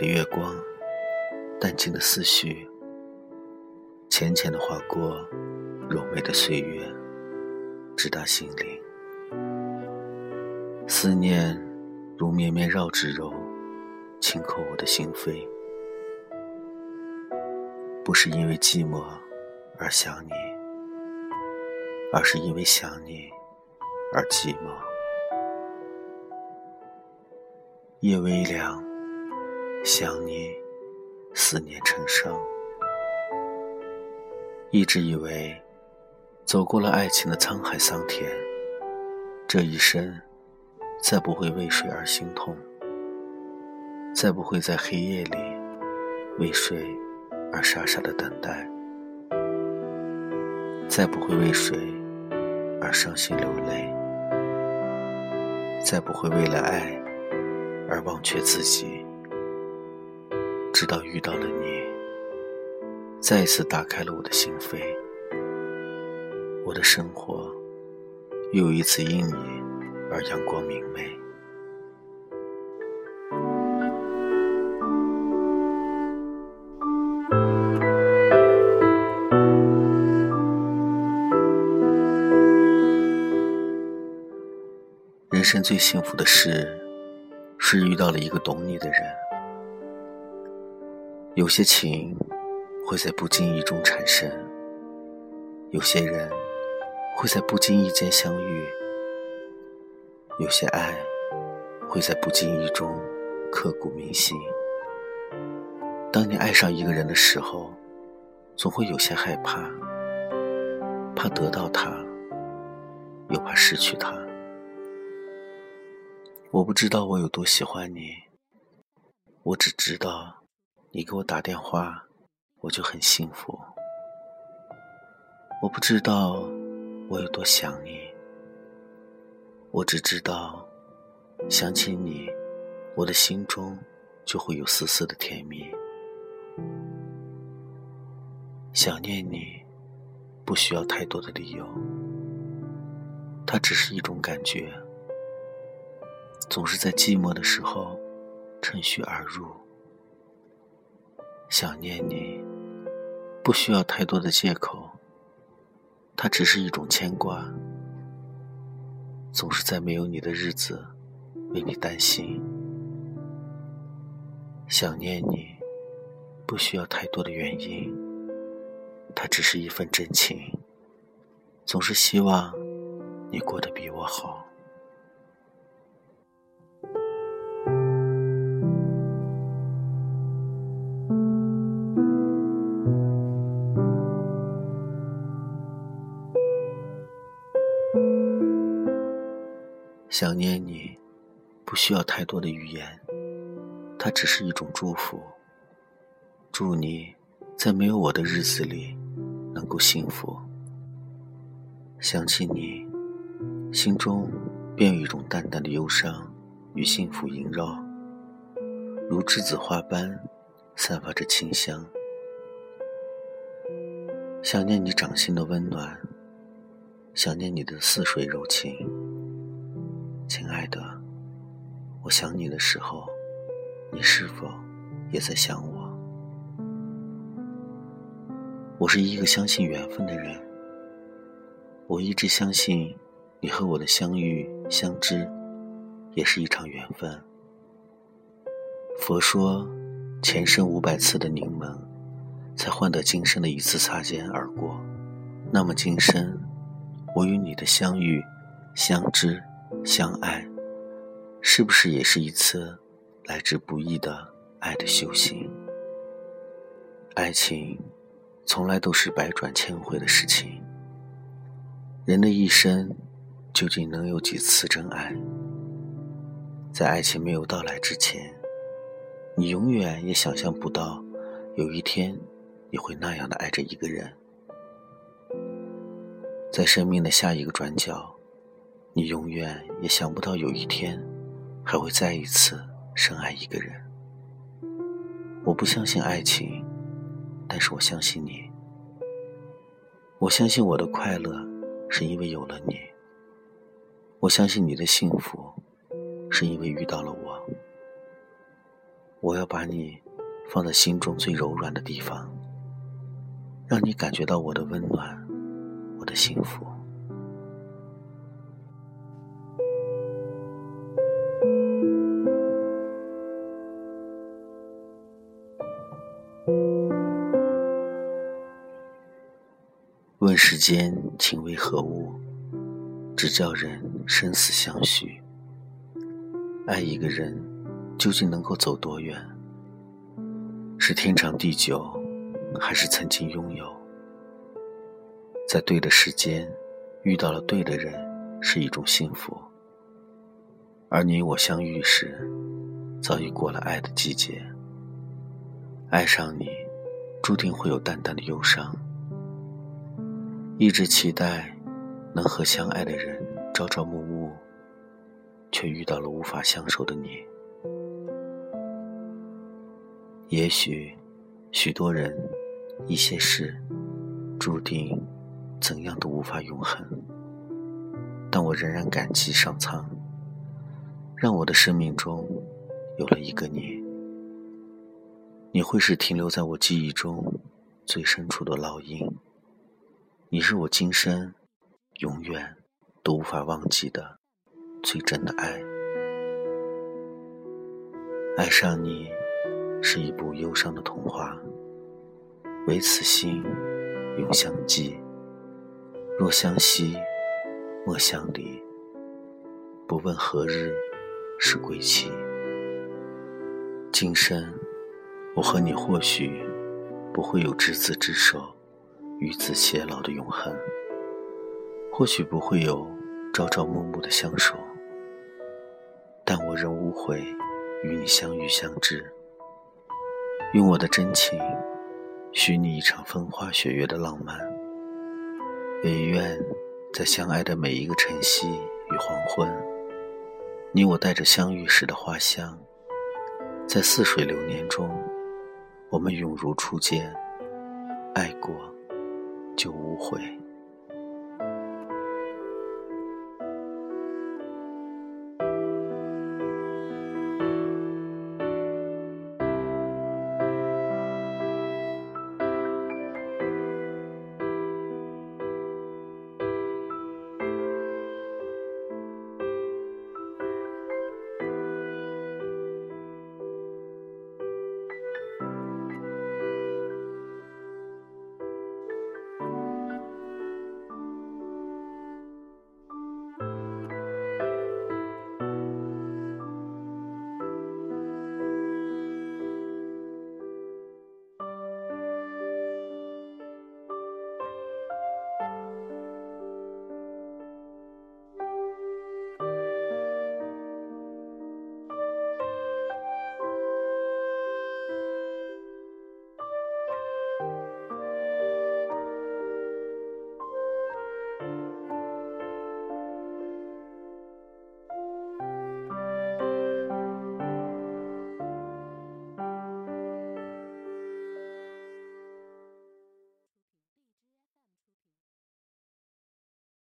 的月光，淡静的思绪，浅浅的划过柔美的岁月，直达心灵。思念如绵绵绕指柔，轻扣我的心扉。不是因为寂寞而想你，而是因为想你而寂寞。夜微凉。想你，思念成伤。一直以为，走过了爱情的沧海桑田，这一生再不会为谁而心痛，再不会在黑夜里为谁而傻傻的等待，再不会为谁而伤心流泪，再不会为了爱而忘却自己。直到遇到了你，再一次打开了我的心扉，我的生活又一次因你而阳光明媚。人生最幸福的事，是遇到了一个懂你的人。有些情会在不经意中产生，有些人会在不经意间相遇，有些爱会在不经意中刻骨铭心。当你爱上一个人的时候，总会有些害怕，怕得到他，又怕失去他。我不知道我有多喜欢你，我只知道。你给我打电话，我就很幸福。我不知道我有多想你，我只知道想起你，我的心中就会有丝丝的甜蜜。想念你，不需要太多的理由，它只是一种感觉，总是在寂寞的时候趁虚而入。想念你，不需要太多的借口。它只是一种牵挂，总是在没有你的日子为你担心。想念你，不需要太多的原因。它只是一份真情，总是希望你过得比我好。想念你，不需要太多的语言，它只是一种祝福。祝你在没有我的日子里能够幸福。想起你，心中便有一种淡淡的忧伤与幸福萦绕，如栀子花般散发着清香。想念你掌心的温暖，想念你的似水柔情。亲爱的，我想你的时候，你是否也在想我？我是一个相信缘分的人，我一直相信你和我的相遇相知，也是一场缘分。佛说，前生五百次的凝眸，才换得今生的一次擦肩而过。那么今生，我与你的相遇相知。相爱，是不是也是一次来之不易的爱的修行？爱情从来都是百转千回的事情。人的一生究竟能有几次真爱？在爱情没有到来之前，你永远也想象不到，有一天你会那样的爱着一个人。在生命的下一个转角。你永远也想不到有一天，还会再一次深爱一个人。我不相信爱情，但是我相信你。我相信我的快乐是因为有了你。我相信你的幸福是因为遇到了我。我要把你放在心中最柔软的地方，让你感觉到我的温暖，我的幸福。问世间情为何物，只叫人生死相许。爱一个人，究竟能够走多远？是天长地久，还是曾经拥有？在对的时间遇到了对的人，是一种幸福。而你我相遇时，早已过了爱的季节。爱上你，注定会有淡淡的忧伤。一直期待能和相爱的人朝朝暮暮，却遇到了无法相守的你。也许，许多人、一些事，注定怎样都无法永恒。但我仍然感激上苍，让我的生命中有了一个你。你会是停留在我记忆中最深处的烙印。你是我今生永远都无法忘记的最真的爱。爱上你是一部忧伤的童话，唯此心永相记。若相惜，莫相离。不问何日是归期。今生我和你或许不会有执子之手。与子偕老的永恒，或许不会有朝朝暮暮的相守，但我仍无悔与你相遇相知，用我的真情许你一场风花雪月的浪漫。也愿在相爱的每一个晨曦与黄昏，你我带着相遇时的花香，在似水流年中，我们永如初见，爱过。就无悔。